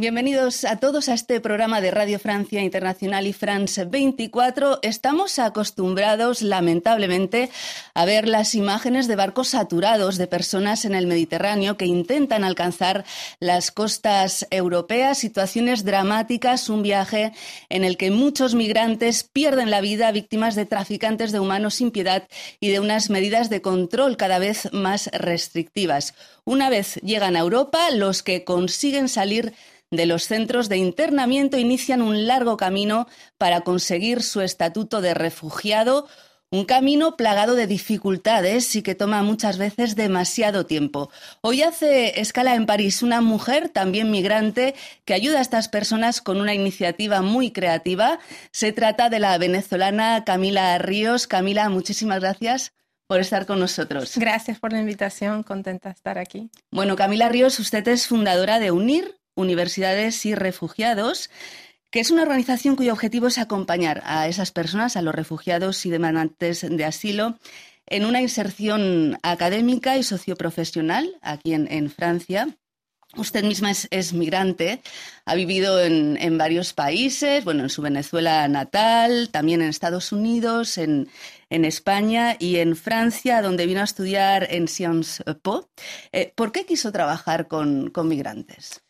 Bienvenidos a todos a este programa de Radio Francia Internacional y France 24. Estamos acostumbrados, lamentablemente, a ver las imágenes de barcos saturados de personas en el Mediterráneo que intentan alcanzar las costas europeas, situaciones dramáticas, un viaje en el que muchos migrantes pierden la vida víctimas de traficantes de humanos sin piedad y de unas medidas de control cada vez más restrictivas. Una vez llegan a Europa, los que consiguen salir de los centros de internamiento inician un largo camino para conseguir su estatuto de refugiado, un camino plagado de dificultades y que toma muchas veces demasiado tiempo. Hoy hace escala en París una mujer, también migrante, que ayuda a estas personas con una iniciativa muy creativa. Se trata de la venezolana Camila Ríos. Camila, muchísimas gracias por estar con nosotros. Gracias por la invitación, contenta de estar aquí. Bueno, Camila Ríos, usted es fundadora de UNIR, Universidades y Refugiados, que es una organización cuyo objetivo es acompañar a esas personas, a los refugiados y demandantes de asilo, en una inserción académica y socioprofesional aquí en, Francia. Usted misma es, migrante, ha vivido en, varios países, bueno, en su Venezuela natal, también en Estados Unidos, en, España y en Francia, donde vino a estudiar en Sciences Po. Eh, ¿Por qué quiso trabajar con migrantes?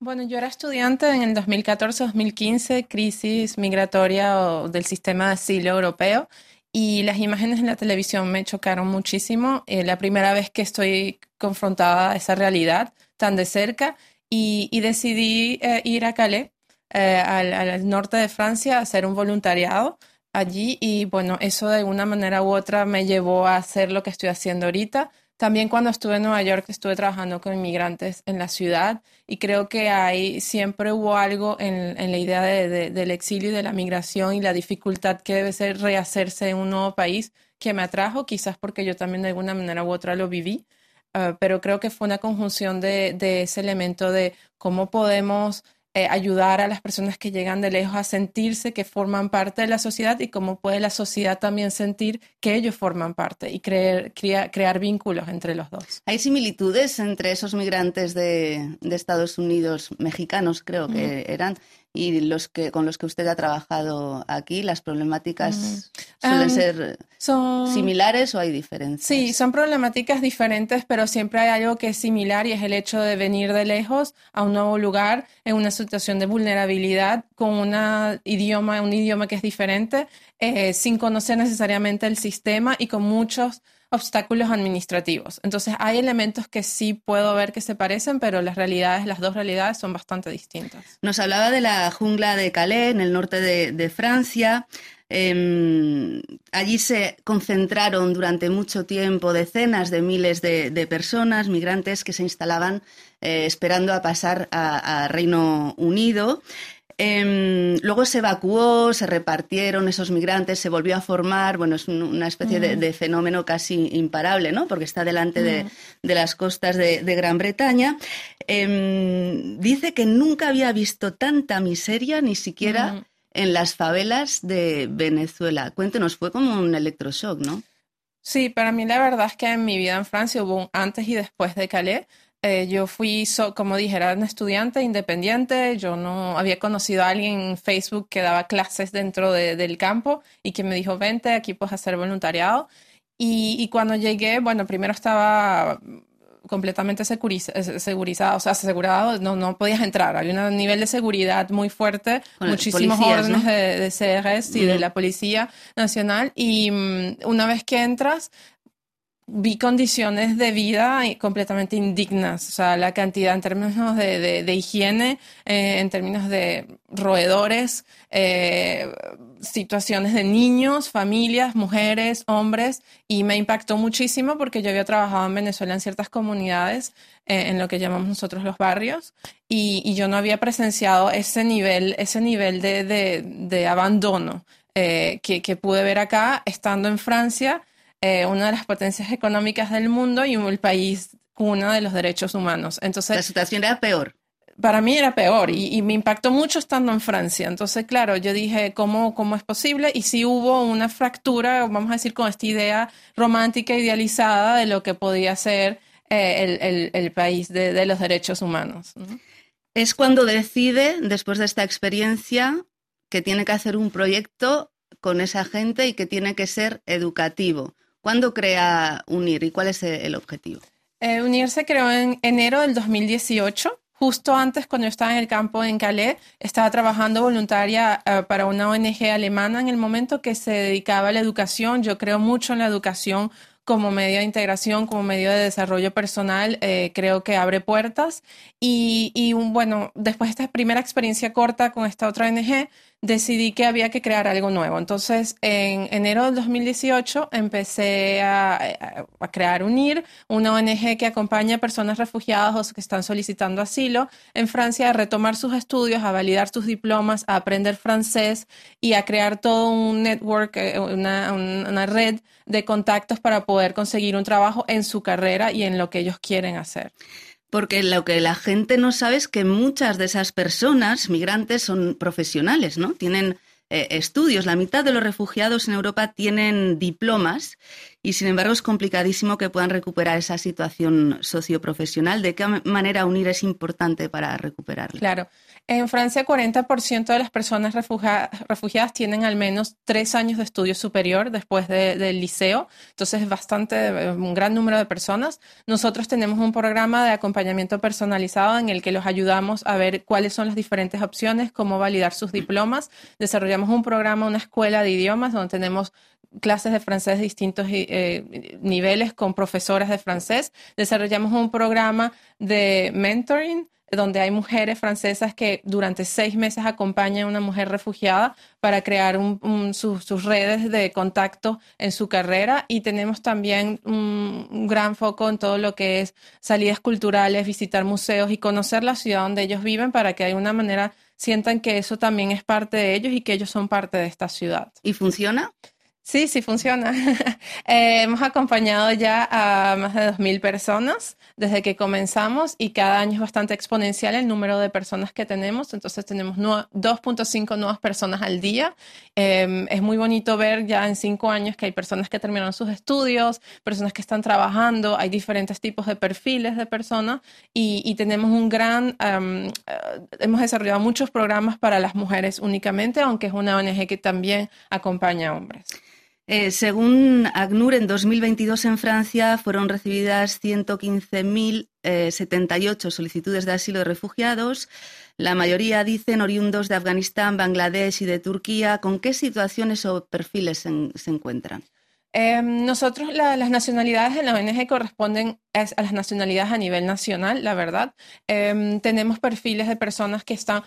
Bueno, yo era estudiante en el 2014-2015, crisis migratoria del sistema de asilo europeo, y las imágenes en la televisión me chocaron muchísimo. Eh, la primera vez que estoy confrontada a esa realidad tan de cerca, y, decidí eh, ir a Calais, eh, al, al, norte de Francia, a hacer un voluntariado allí, y bueno, eso de una manera u otra me llevó a hacer lo que estoy haciendo ahorita también cuando estuve en Nueva York estuve trabajando con inmigrantes en la ciudad y creo que ahí siempre hubo algo en, la idea del exilio y de la migración y la dificultad que debe ser rehacerse en un nuevo país que me atrajo, quizás porque yo también de alguna manera u otra lo viví, ah, pero creo que fue una conjunción de, de ese elemento de cómo podemos eh, ayudar a las personas que llegan de lejos a sentirse que forman parte de la sociedad y cómo puede la sociedad también sentir que ellos forman parte y creer, crear vínculos entre los dos. ¿Hay similitudes entre esos migrantes de, Estados Unidos, mexicanos creo que eran, y los que con los que usted ha trabajado aquí, las problemáticas suelen ser similares o hay diferencias? Sí, son problemáticas diferentes, pero siempre hay algo que es similar y es el hecho de venir de lejos a un nuevo lugar en una situación de vulnerabilidad con una idioma, un idioma que es diferente, eh, sin conocer necesariamente el sistema y con muchos obstáculos administrativos. Entonces hay elementos que sí puedo ver que se parecen, pero las realidades, las dos realidades son bastante distintas. Nos hablaba de la jungla de Calais, en el norte de, Francia. Em, allí se concentraron durante mucho tiempo decenas de miles de, personas, migrantes, que se instalaban eh, esperando a pasar a Reino Unido. Em, luego se evacuó, se repartieron esos migrantes, se volvió a formar, bueno, es una especie de, fenómeno casi imparable, ¿no? Porque está delante de, las costas de, Gran Bretaña. Em, dice que nunca había visto tanta miseria, ni siquiera en las favelas de Venezuela. Cuéntenos, fue como un electroshock, ¿no? Sí, para mí la verdad es que en mi vida en Francia hubo un antes y después de Calais. Eh, yo fui, como dije, era una estudiante independiente. Yo no había conocido a alguien en Facebook que daba clases dentro del campo y que me dijo, vente, aquí puedes hacer voluntariado. Y, cuando llegué, bueno, primero estaba completamente segurizado, o sea, asegurado, no, no podías entrar. Había un nivel de seguridad muy fuerte, muchísimos órdenes de, CRS y de la Policía Nacional. Y mm, una vez que entras, vi condiciones de vida completamente indignas, o sea, la cantidad en términos de, higiene, eh, en términos de roedores, eh, situaciones de niños, familias, mujeres, hombres, y me impactó muchísimo porque yo había trabajado en Venezuela en ciertas comunidades, eh, en lo que llamamos nosotros los barrios, y, yo no había presenciado ese nivel, ese nivel de, abandono que, que pude ver acá estando en Francia eh, una de las potencias económicas del mundo y el país uno de los derechos humanos. Entonces, la situación era peor. Para mí era peor y, me impactó mucho estando en Francia. Entonces, claro, yo dije, ¿cómo, ¿cómo es posible? Y si hubo una fractura, vamos a decir, con esta idea romántica, idealizada de lo que podía ser eh, el, país de, los derechos humanos. Es cuando decide, después de esta experiencia, que tiene que hacer un proyecto con esa gente y que tiene que ser educativo. ¿Cuándo crea UNIR y cuál es el objetivo? Eh, UNIR se creó en enero del 2018 justo antes, cuando yo estaba en el campo en Calais, estaba trabajando voluntaria eh, para una ONG alemana en el momento que se dedicaba a la educación. Yo creo mucho en la educación como medio de integración, como medio de desarrollo personal, eh, creo que abre puertas. Y, y bueno, después de esta primera experiencia corta con esta otra ONG, decidí que había que crear algo nuevo. Entonces, en enero del 2018 empecé a, crear UNIR, una ONG que acompaña a personas refugiadas o que están solicitando asilo en Francia a retomar sus estudios, a validar sus diplomas, a aprender francés y a crear todo un network, eh, una red de contactos para poder conseguir un trabajo en su carrera y en lo que ellos quieren hacer porque lo que la gente no sabe es que muchas de esas personas migrantes son profesionales, ¿no? Tienen eh, estudios. La mitad de los refugiados en Europa tienen diplomas y, sin embargo, es complicadísimo que puedan recuperar esa situación socioprofesional. ¿De qué manera unir es importante para recuperarla? Claro. En Francia, 40% de las personas refugiadas tienen al menos tres años de estudio superior después del liceo. Entonces, es bastante, un gran número de personas. Nosotros tenemos un programa de acompañamiento personalizado en el que los ayudamos a ver cuáles son las diferentes opciones, cómo validar sus diplomas. Desarrollamos un programa, una escuela de idiomas donde tenemos clases de francés de distintos eh, niveles con profesoras de francés. Desarrollamos un programa de mentoring donde hay mujeres francesas que durante seis meses acompañan a una mujer refugiada para crear sus, redes de contacto en su carrera y tenemos también un, gran foco en todo lo que es salidas culturales, visitar museos y conocer la ciudad donde ellos viven para que de alguna manera sientan que eso también es parte de ellos y que ellos son parte de esta ciudad. ¿Y funciona? Sí, sí funciona. Eh, hemos acompañado ya a más de 2.000 personas desde que comenzamos y cada año es bastante exponencial el número de personas que tenemos. Entonces tenemos 2.5 nuevas personas al día. Em, es muy bonito ver ya en cinco años que hay personas que terminaron sus estudios, personas que están trabajando, hay diferentes tipos de perfiles de personas y, tenemos un gran, em, eh, hemos desarrollado muchos programas para las mujeres únicamente, aunque es una ONG que también acompaña a hombres. Eh, según ACNUR, en 2022 en Francia fueron recibidas 115.078 solicitudes de asilo de refugiados. La mayoría dicen oriundos de Afganistán, Bangladesh y de Turquía. ¿Con qué situaciones o perfiles se, encuentran? Em, nosotros las nacionalidades en la ONG corresponden a, las nacionalidades a nivel nacional, la verdad. Em, tenemos perfiles de personas que están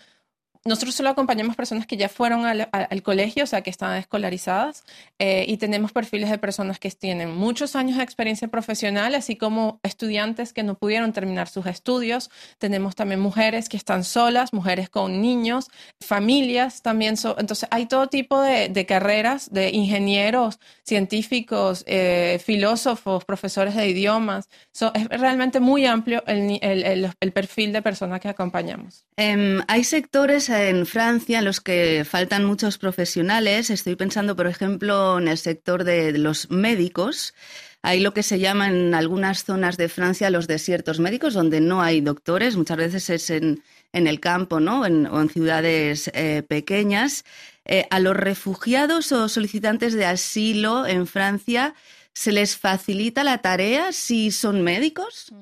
nosotros solo acompañamos personas que ya fueron al, colegio, o sea, que están escolarizadas, eh, y tenemos perfiles de personas que tienen muchos años de experiencia profesional, así como estudiantes que no pudieron terminar sus estudios. Tenemos también mujeres que están solas, mujeres con niños, familias también. entonces, hay todo tipo de, carreras de ingenieros, científicos, eh, filósofos, profesores de idiomas. es realmente muy amplio el, perfil de personas que acompañamos. Em, hay sectores en Francia en los que faltan muchos profesionales. Estoy pensando, por ejemplo, en el sector de los médicos. Hay lo que se llama en algunas zonas de Francia los desiertos médicos, donde no hay doctores. Muchas veces es en, el campo ¿no? o en ciudades eh, pequeñas. Eh, a los refugiados o solicitantes de asilo en Francia, ¿se les facilita la tarea si son médicos?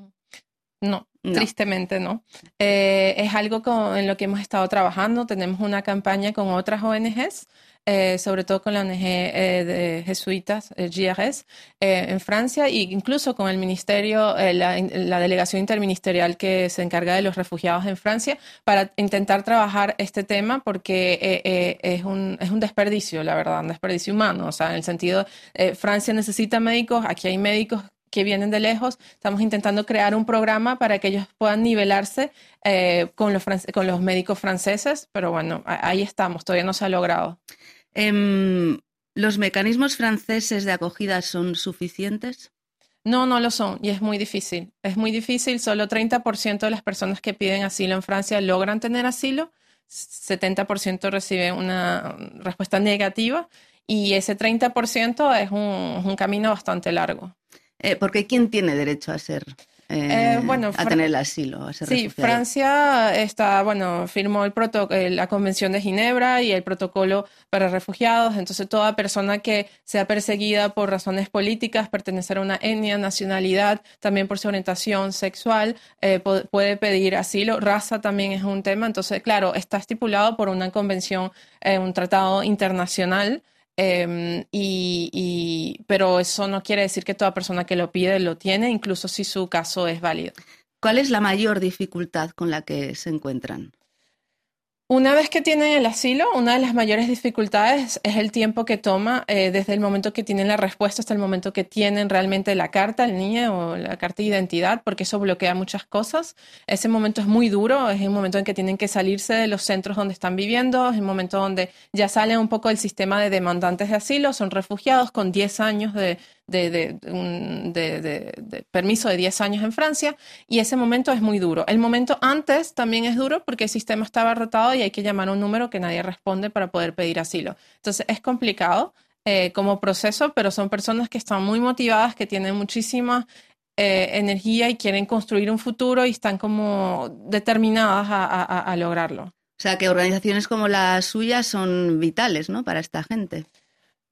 No, Tristemente no. Eh, es algo en lo que hemos estado trabajando. Tenemos una campaña con otras ONGs, eh, sobre todo con la ONG eh, de jesuitas, GRS, en Francia, e incluso con el ministerio, la, delegación interministerial que se encarga de los refugiados en Francia, para intentar trabajar este tema porque es un, es un desperdicio, la verdad, un desperdicio humano. O sea, en el sentido, Francia necesita médicos, aquí hay médicos que vienen de lejos. Estamos intentando crear un programa para que ellos puedan nivelarse eh, con, los con los médicos franceses, pero bueno, ahí estamos, todavía no se ha logrado. Em, ¿Los mecanismos franceses de acogida son suficientes? No, no lo son y es muy difícil. Es muy difícil, solo 30% de las personas que piden asilo en Francia logran tener asilo, 70% reciben una respuesta negativa y ese 30% es un camino bastante largo. Eh, porque ¿quién tiene derecho a ser eh, bueno, a tener el asilo. sí, Francia está, bueno, firmó el la Convención de Ginebra y el protocolo para refugiados. Entonces, toda persona que sea perseguida por razones políticas, pertenecer a una etnia, nacionalidad, también por su orientación sexual, eh, puede pedir asilo. Raza también es un tema. Entonces, claro, está estipulado por una convención, eh, un tratado internacional. Em, y, pero eso no quiere decir que toda persona que lo pide lo tiene, incluso si su caso es válido. ¿Cuál es la mayor dificultad con la que se encuentran? Una vez que tienen el asilo, una de las mayores dificultades es el tiempo que toma eh, desde el momento que tienen la respuesta hasta el momento que tienen realmente la carta, el niño o la carta de identidad, porque eso bloquea muchas cosas. Ese momento es muy duro, es el momento en que tienen que salirse de los centros donde están viviendo, es el momento donde ya salen un poco del sistema de demandantes de asilo, son refugiados con 10 años de, de, permiso de 10 años en Francia y ese momento es muy duro. El momento antes también es duro porque el sistema está abarrotado y hay que llamar a un número que nadie responde para poder pedir asilo. Entonces es complicado eh, como proceso, pero son personas que están muy motivadas, que tienen muchísima eh, energía y quieren construir un futuro y están como determinadas a, lograrlo. O sea, que organizaciones como la suya son vitales, ¿no? Para esta gente.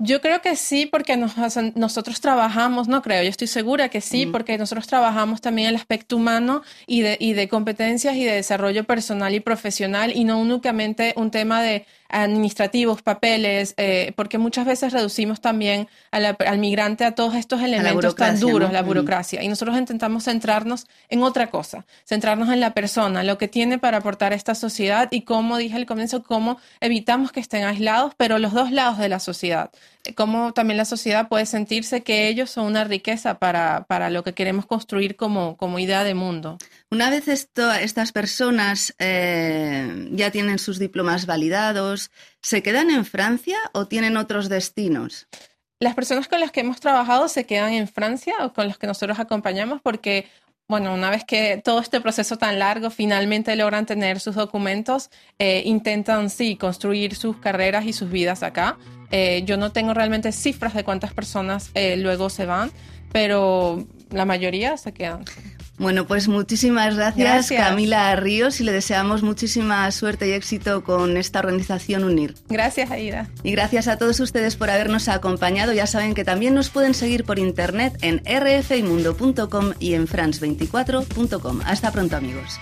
Yo creo que sí, porque nosotros trabajamos, no creo, yo estoy segura que sí, porque nosotros trabajamos también el aspecto humano y de, y de competencias y de desarrollo personal y profesional y no únicamente un tema de administrativos, papeles, eh, porque muchas veces reducimos también al migrante a todos estos elementos tan duros, la burocracia. Y nosotros intentamos centrarnos en otra cosa, centrarnos en la persona, lo que tiene para aportar a esta sociedad y como dije al comienzo, cómo evitamos que estén aislados, pero los dos lados de la sociedad. Cómo también la sociedad puede sentirse que ellos son una riqueza para, para lo que queremos construir como, como idea de mundo. Una vez esto, estas personas eh, ya tienen sus diplomas validados, ¿se quedan en Francia o tienen otros destinos? Las personas con las que hemos trabajado se quedan en Francia o con las que nosotros acompañamos porque, bueno, una vez que todo este proceso tan largo finalmente logran tener sus documentos, eh, intentan, sí, construir sus carreras y sus vidas acá. Eh, yo no tengo realmente cifras de cuántas personas luego se van, pero la mayoría se quedan. Bueno, pues muchísimas gracias, Camila Ríos y le deseamos muchísima suerte y éxito con esta organización UNIR. Gracias, Aida. Y gracias a todos ustedes por habernos acompañado. Ya saben que también nos pueden seguir por internet en rfimundo.com y en france24.com. Hasta pronto, amigos.